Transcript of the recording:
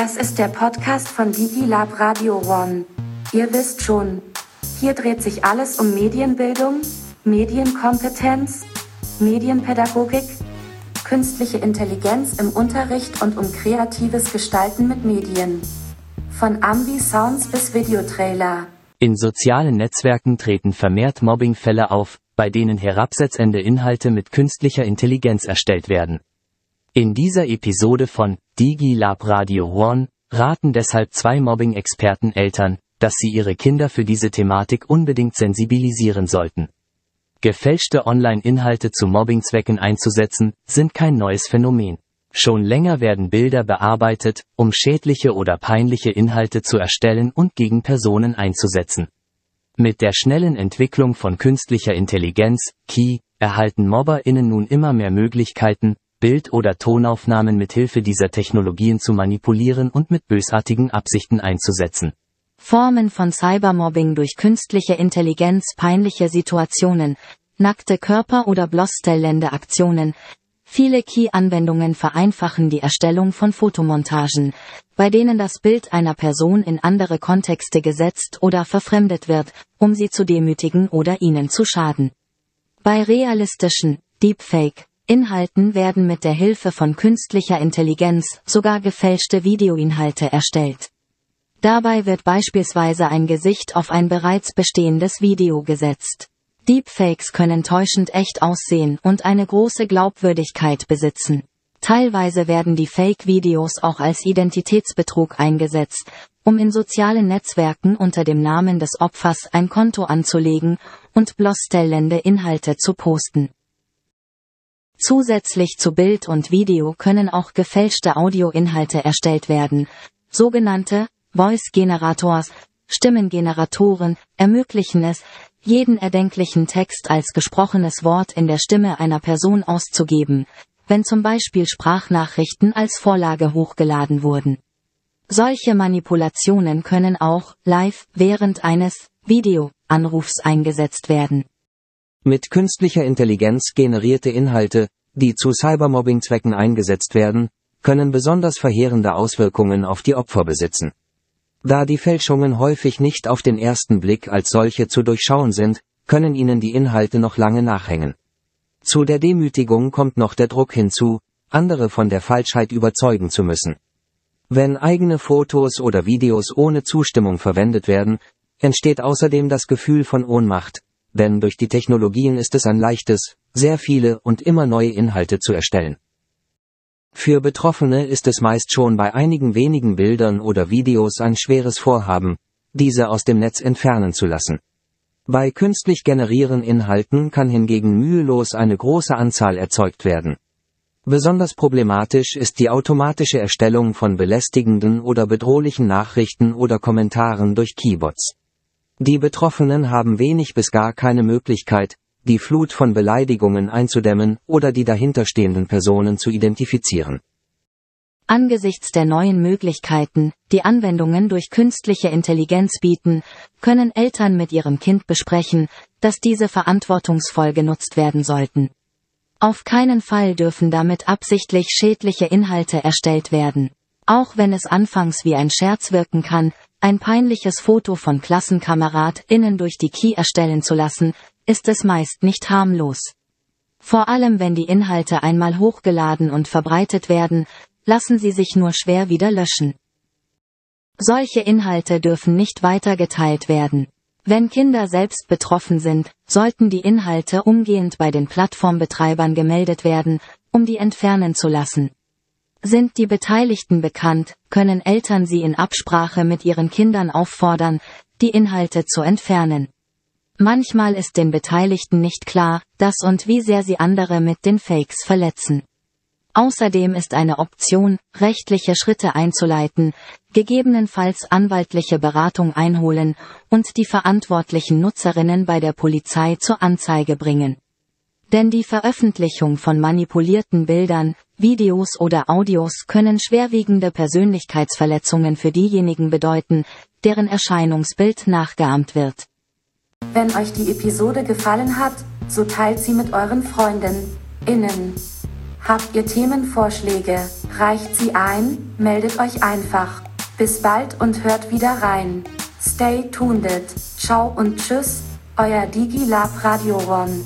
Das ist der Podcast von DigiLab Radio One. Ihr wisst schon, hier dreht sich alles um Medienbildung, Medienkompetenz, Medienpädagogik, künstliche Intelligenz im Unterricht und um kreatives Gestalten mit Medien. Von Ambi-Sounds bis Videotrailer. In sozialen Netzwerken treten vermehrt Mobbingfälle auf, bei denen herabsetzende Inhalte mit künstlicher Intelligenz erstellt werden. In dieser Episode von DigiLab Radio One raten deshalb zwei Mobbing-Experten Eltern, dass sie ihre Kinder für diese Thematik unbedingt sensibilisieren sollten. Gefälschte Online-Inhalte zu Mobbingzwecken einzusetzen, sind kein neues Phänomen. Schon länger werden Bilder bearbeitet, um schädliche oder peinliche Inhalte zu erstellen und gegen Personen einzusetzen. Mit der schnellen Entwicklung von künstlicher Intelligenz, KI, erhalten MobberInnen nun immer mehr Möglichkeiten, Bild- oder Tonaufnahmen mit Hilfe dieser Technologien zu manipulieren und mit bösartigen Absichten einzusetzen. Formen von Cybermobbing durch künstliche Intelligenz, peinliche Situationen, nackte Körper oder bloßstellende Aktionen. Viele Key-Anwendungen vereinfachen die Erstellung von Fotomontagen, bei denen das Bild einer Person in andere Kontexte gesetzt oder verfremdet wird, um sie zu demütigen oder ihnen zu schaden. Bei realistischen, Deepfake, Inhalten werden mit der Hilfe von künstlicher Intelligenz sogar gefälschte Videoinhalte erstellt. Dabei wird beispielsweise ein Gesicht auf ein bereits bestehendes Video gesetzt. Deepfakes können täuschend echt aussehen und eine große Glaubwürdigkeit besitzen. Teilweise werden die Fake-Videos auch als Identitätsbetrug eingesetzt, um in sozialen Netzwerken unter dem Namen des Opfers ein Konto anzulegen und bloßstellende Inhalte zu posten. Zusätzlich zu Bild und Video können auch gefälschte Audioinhalte erstellt werden. Sogenannte Voice Generators, Stimmengeneratoren, ermöglichen es, jeden erdenklichen Text als gesprochenes Wort in der Stimme einer Person auszugeben, wenn zum Beispiel Sprachnachrichten als Vorlage hochgeladen wurden. Solche Manipulationen können auch live während eines Videoanrufs eingesetzt werden. Mit künstlicher Intelligenz generierte Inhalte, die zu Cybermobbing-Zwecken eingesetzt werden, können besonders verheerende Auswirkungen auf die Opfer besitzen. Da die Fälschungen häufig nicht auf den ersten Blick als solche zu durchschauen sind, können ihnen die Inhalte noch lange nachhängen. Zu der Demütigung kommt noch der Druck hinzu, andere von der Falschheit überzeugen zu müssen. Wenn eigene Fotos oder Videos ohne Zustimmung verwendet werden, entsteht außerdem das Gefühl von Ohnmacht, denn durch die Technologien ist es ein leichtes, sehr viele und immer neue Inhalte zu erstellen. Für Betroffene ist es meist schon bei einigen wenigen Bildern oder Videos ein schweres Vorhaben, diese aus dem Netz entfernen zu lassen. Bei künstlich generieren Inhalten kann hingegen mühelos eine große Anzahl erzeugt werden. Besonders problematisch ist die automatische Erstellung von belästigenden oder bedrohlichen Nachrichten oder Kommentaren durch Keybots. Die Betroffenen haben wenig bis gar keine Möglichkeit, die Flut von Beleidigungen einzudämmen oder die dahinterstehenden Personen zu identifizieren. Angesichts der neuen Möglichkeiten, die Anwendungen durch künstliche Intelligenz bieten, können Eltern mit ihrem Kind besprechen, dass diese verantwortungsvoll genutzt werden sollten. Auf keinen Fall dürfen damit absichtlich schädliche Inhalte erstellt werden. Auch wenn es anfangs wie ein Scherz wirken kann, ein peinliches Foto von KlassenkameradInnen durch die Key erstellen zu lassen, ist es meist nicht harmlos. Vor allem wenn die Inhalte einmal hochgeladen und verbreitet werden, lassen sie sich nur schwer wieder löschen. Solche Inhalte dürfen nicht weiter geteilt werden. Wenn Kinder selbst betroffen sind, sollten die Inhalte umgehend bei den Plattformbetreibern gemeldet werden, um die entfernen zu lassen. Sind die Beteiligten bekannt, können Eltern sie in Absprache mit ihren Kindern auffordern, die Inhalte zu entfernen. Manchmal ist den Beteiligten nicht klar, dass und wie sehr sie andere mit den Fakes verletzen. Außerdem ist eine Option, rechtliche Schritte einzuleiten, gegebenenfalls anwaltliche Beratung einholen und die verantwortlichen Nutzerinnen bei der Polizei zur Anzeige bringen. Denn die Veröffentlichung von manipulierten Bildern, Videos oder Audios können schwerwiegende Persönlichkeitsverletzungen für diejenigen bedeuten, deren Erscheinungsbild nachgeahmt wird. Wenn euch die Episode gefallen hat, so teilt sie mit euren Freunden, innen. Habt ihr Themenvorschläge, reicht sie ein, meldet euch einfach. Bis bald und hört wieder rein. Stay tuned. Ciao und tschüss, euer DigiLab Radio One.